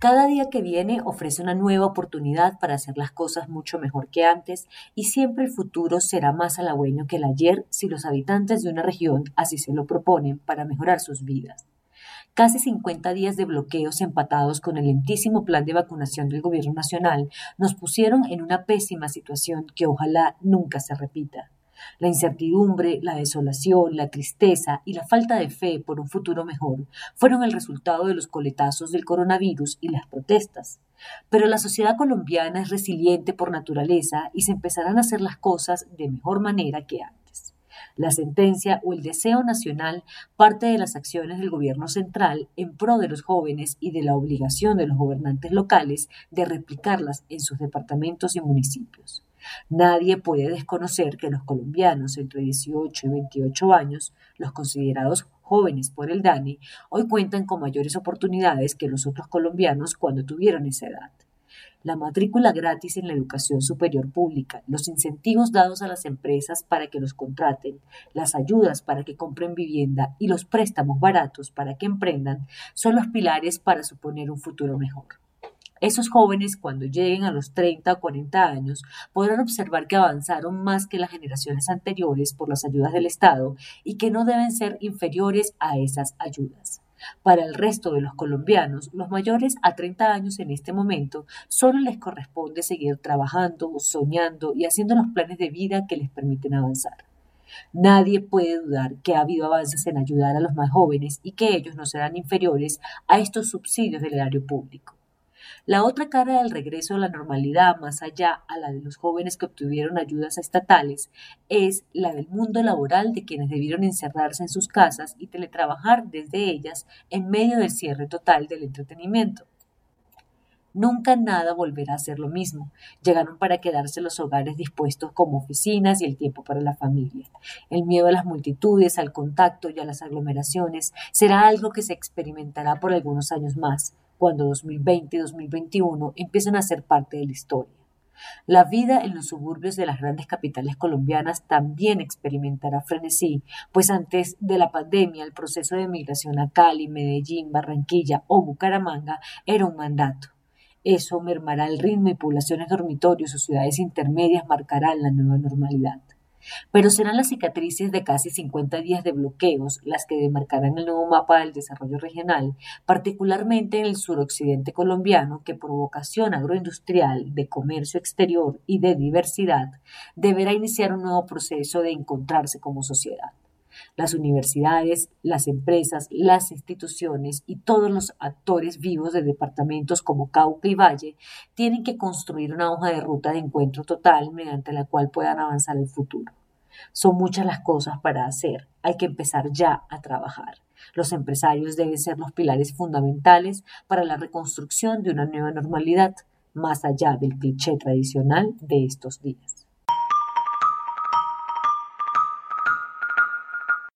Cada día que viene ofrece una nueva oportunidad para hacer las cosas mucho mejor que antes y siempre el futuro será más halagüeño que el ayer si los habitantes de una región así se lo proponen para mejorar sus vidas. Casi 50 días de bloqueos empatados con el lentísimo plan de vacunación del gobierno nacional nos pusieron en una pésima situación que ojalá nunca se repita. La incertidumbre, la desolación, la tristeza y la falta de fe por un futuro mejor fueron el resultado de los coletazos del coronavirus y las protestas. Pero la sociedad colombiana es resiliente por naturaleza y se empezarán a hacer las cosas de mejor manera que antes. La sentencia o el deseo nacional parte de las acciones del gobierno central en pro de los jóvenes y de la obligación de los gobernantes locales de replicarlas en sus departamentos y municipios. Nadie puede desconocer que los colombianos entre 18 y 28 años, los considerados jóvenes por el DANI, hoy cuentan con mayores oportunidades que los otros colombianos cuando tuvieron esa edad. La matrícula gratis en la educación superior pública, los incentivos dados a las empresas para que los contraten, las ayudas para que compren vivienda y los préstamos baratos para que emprendan son los pilares para suponer un futuro mejor. Esos jóvenes, cuando lleguen a los 30 o 40 años, podrán observar que avanzaron más que las generaciones anteriores por las ayudas del Estado y que no deben ser inferiores a esas ayudas. Para el resto de los colombianos, los mayores a 30 años en este momento, solo les corresponde seguir trabajando, soñando y haciendo los planes de vida que les permiten avanzar. Nadie puede dudar que ha habido avances en ayudar a los más jóvenes y que ellos no serán inferiores a estos subsidios del erario público. La otra cara del regreso a la normalidad, más allá a la de los jóvenes que obtuvieron ayudas estatales, es la del mundo laboral de quienes debieron encerrarse en sus casas y teletrabajar desde ellas en medio del cierre total del entretenimiento. Nunca nada volverá a ser lo mismo. Llegaron para quedarse los hogares dispuestos como oficinas y el tiempo para la familia. El miedo a las multitudes, al contacto y a las aglomeraciones será algo que se experimentará por algunos años más, cuando 2020 y 2021 empiezan a ser parte de la historia. La vida en los suburbios de las grandes capitales colombianas también experimentará frenesí, pues antes de la pandemia el proceso de migración a Cali, Medellín, Barranquilla o Bucaramanga era un mandato. Eso mermará el ritmo y poblaciones dormitorios o ciudades intermedias marcarán la nueva normalidad. Pero serán las cicatrices de casi 50 días de bloqueos las que demarcarán el nuevo mapa del desarrollo regional, particularmente en el suroccidente colombiano, que por vocación agroindustrial, de comercio exterior y de diversidad, deberá iniciar un nuevo proceso de encontrarse como sociedad. Las universidades, las empresas, las instituciones y todos los actores vivos de departamentos como Cauca y Valle tienen que construir una hoja de ruta de encuentro total mediante la cual puedan avanzar el futuro. Son muchas las cosas para hacer, hay que empezar ya a trabajar. Los empresarios deben ser los pilares fundamentales para la reconstrucción de una nueva normalidad, más allá del cliché tradicional de estos días.